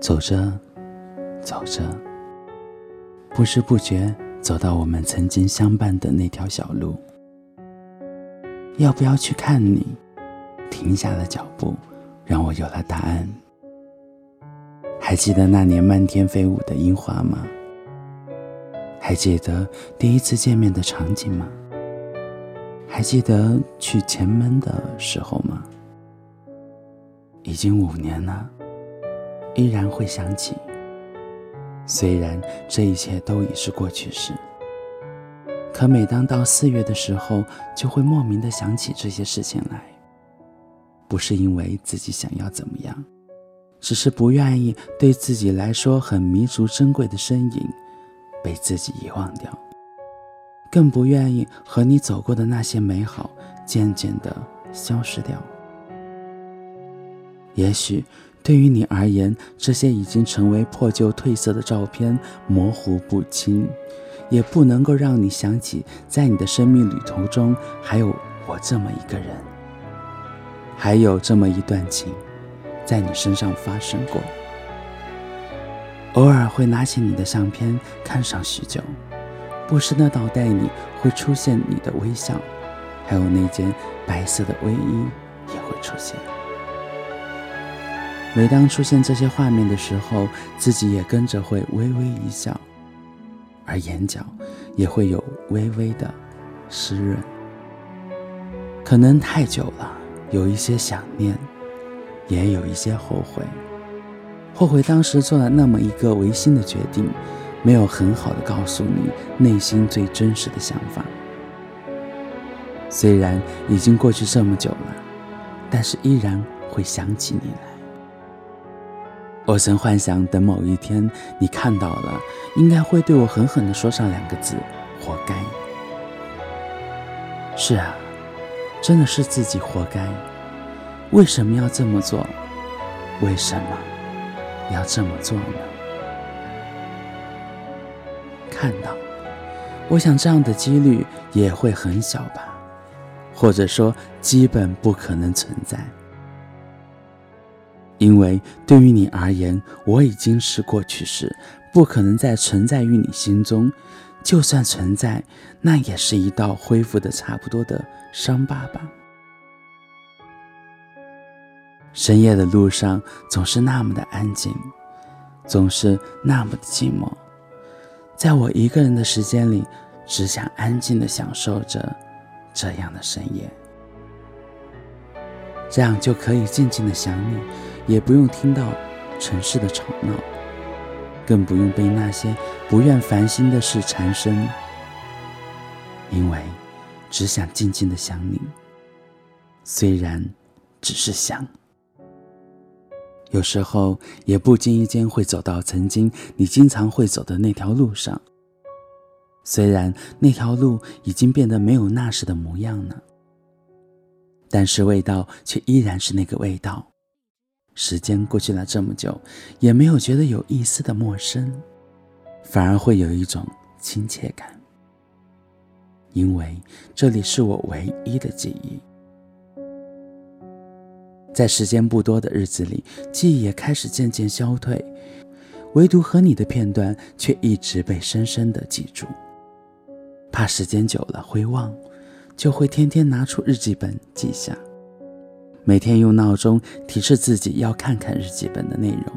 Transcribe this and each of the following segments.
走着，走着，不知不觉走到我们曾经相伴的那条小路。要不要去看你？停下了脚步，让我有了答案。还记得那年漫天飞舞的樱花吗？还记得第一次见面的场景吗？还记得去前门的时候吗？已经五年了，依然会想起。虽然这一切都已是过去式，可每当到四月的时候，就会莫名的想起这些事情来。不是因为自己想要怎么样，只是不愿意对自己来说很弥足珍贵的身影被自己遗忘掉，更不愿意和你走过的那些美好渐渐的消失掉。也许对于你而言，这些已经成为破旧褪色的照片，模糊不清，也不能够让你想起，在你的生命旅途中还有我这么一个人。还有这么一段情，在你身上发生过。偶尔会拿起你的相片看上许久，不时的脑袋里会出现你的微笑，还有那件白色的卫衣也会出现。每当出现这些画面的时候，自己也跟着会微微一笑，而眼角也会有微微的湿润。可能太久了。有一些想念，也有一些后悔。后悔当时做了那么一个违心的决定，没有很好的告诉你内心最真实的想法。虽然已经过去这么久了，但是依然会想起你来。我曾幻想，等某一天你看到了，应该会对我狠狠地说上两个字：活该。是啊。真的是自己活该，为什么要这么做？为什么要这么做呢？看到，我想这样的几率也会很小吧，或者说基本不可能存在，因为对于你而言，我已经是过去式，不可能再存在于你心中。就算存在，那也是一道恢复的差不多的伤疤吧。深夜的路上总是那么的安静，总是那么的寂寞。在我一个人的时间里，只想安静的享受着这样的深夜，这样就可以静静的想你，也不用听到城市的吵闹。更不用被那些不愿烦心的事缠身，因为只想静静的想你。虽然只是想，有时候也不经意间会走到曾经你经常会走的那条路上。虽然那条路已经变得没有那时的模样了，但是味道却依然是那个味道。时间过去了这么久，也没有觉得有一丝的陌生，反而会有一种亲切感，因为这里是我唯一的记忆。在时间不多的日子里，记忆也开始渐渐消退，唯独和你的片段却一直被深深的记住。怕时间久了会忘，就会天天拿出日记本记下。每天用闹钟提示自己要看看日记本的内容，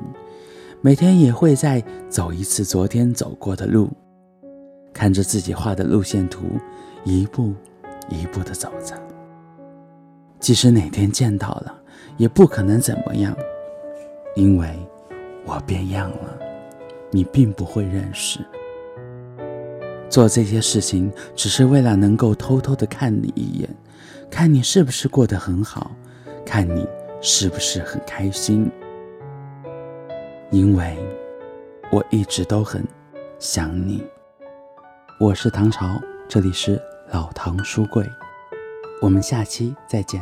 每天也会再走一次昨天走过的路，看着自己画的路线图，一步一步的走着。即使哪天见到了，也不可能怎么样，因为我变样了，你并不会认识。做这些事情只是为了能够偷偷的看你一眼，看你是不是过得很好。看你是不是很开心？因为我一直都很想你。我是唐朝，这里是老唐书柜，我们下期再见。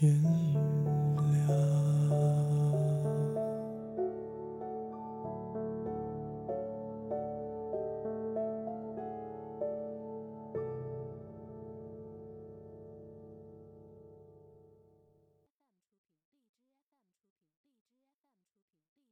天。